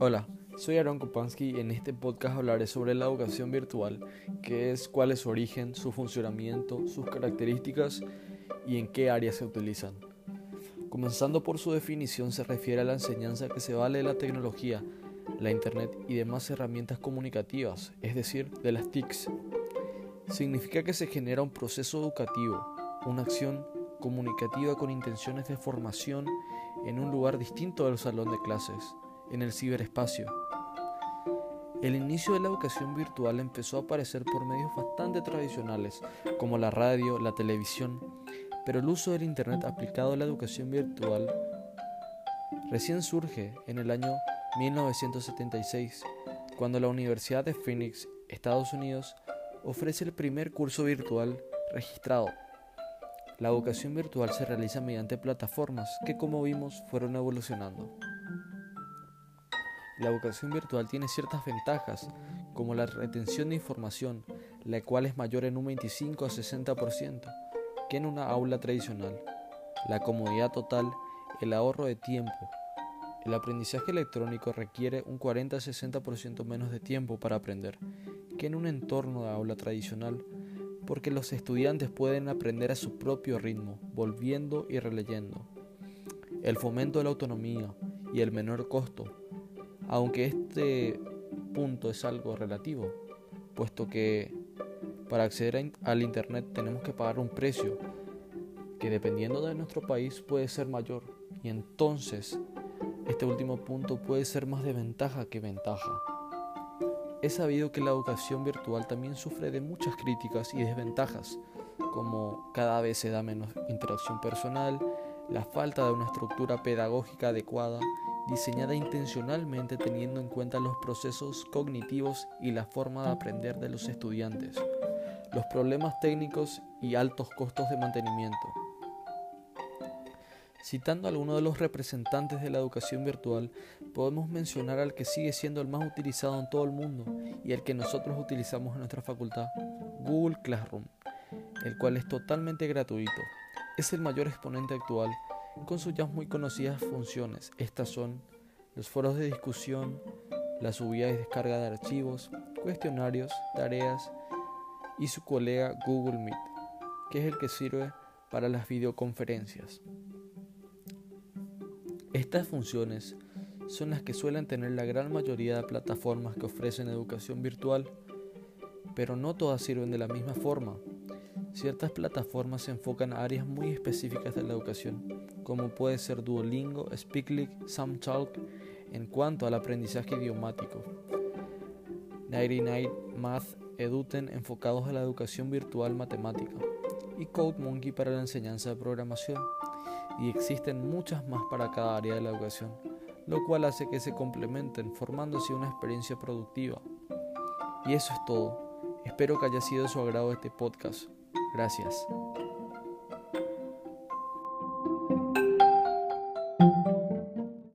Hola, soy Aaron Kopansky y en este podcast hablaré sobre la educación virtual, qué es, cuál es su origen, su funcionamiento, sus características y en qué áreas se utilizan. Comenzando por su definición se refiere a la enseñanza que se vale de la tecnología, la Internet y demás herramientas comunicativas, es decir, de las TICs. Significa que se genera un proceso educativo, una acción comunicativa con intenciones de formación en un lugar distinto del salón de clases, en el ciberespacio. El inicio de la educación virtual empezó a aparecer por medios bastante tradicionales, como la radio, la televisión, pero el uso del Internet aplicado a la educación virtual recién surge en el año 1976, cuando la Universidad de Phoenix, Estados Unidos, ofrece el primer curso virtual registrado la educación virtual se realiza mediante plataformas que como vimos fueron evolucionando. La educación virtual tiene ciertas ventajas, como la retención de información, la cual es mayor en un 25 a 60% que en una aula tradicional, la comodidad total, el ahorro de tiempo. El aprendizaje electrónico requiere un 40 a 60% menos de tiempo para aprender que en un entorno de aula tradicional porque los estudiantes pueden aprender a su propio ritmo, volviendo y releyendo. El fomento de la autonomía y el menor costo, aunque este punto es algo relativo, puesto que para acceder al Internet tenemos que pagar un precio que dependiendo de nuestro país puede ser mayor y entonces este último punto puede ser más de ventaja que ventaja. He sabido que la educación virtual también sufre de muchas críticas y desventajas, como cada vez se da menos interacción personal, la falta de una estructura pedagógica adecuada, diseñada intencionalmente teniendo en cuenta los procesos cognitivos y la forma de aprender de los estudiantes, los problemas técnicos y altos costos de mantenimiento. Citando a alguno de los representantes de la educación virtual, podemos mencionar al que sigue siendo el más utilizado en todo el mundo y el que nosotros utilizamos en nuestra facultad, Google Classroom, el cual es totalmente gratuito. Es el mayor exponente actual, con sus ya muy conocidas funciones. Estas son los foros de discusión, la subida y descarga de archivos, cuestionarios, tareas y su colega Google Meet, que es el que sirve para las videoconferencias. Estas funciones son las que suelen tener la gran mayoría de plataformas que ofrecen educación virtual, pero no todas sirven de la misma forma. Ciertas plataformas se enfocan a áreas muy específicas de la educación, como puede ser Duolingo, Speakly, SamTalk, en cuanto al aprendizaje idiomático. 99 Math, Eduten enfocados a la educación virtual matemática y CodeMonkey para la enseñanza de programación y existen muchas más para cada área de la educación, lo cual hace que se complementen formándose una experiencia productiva. Y eso es todo. Espero que haya sido de su agrado este podcast. Gracias.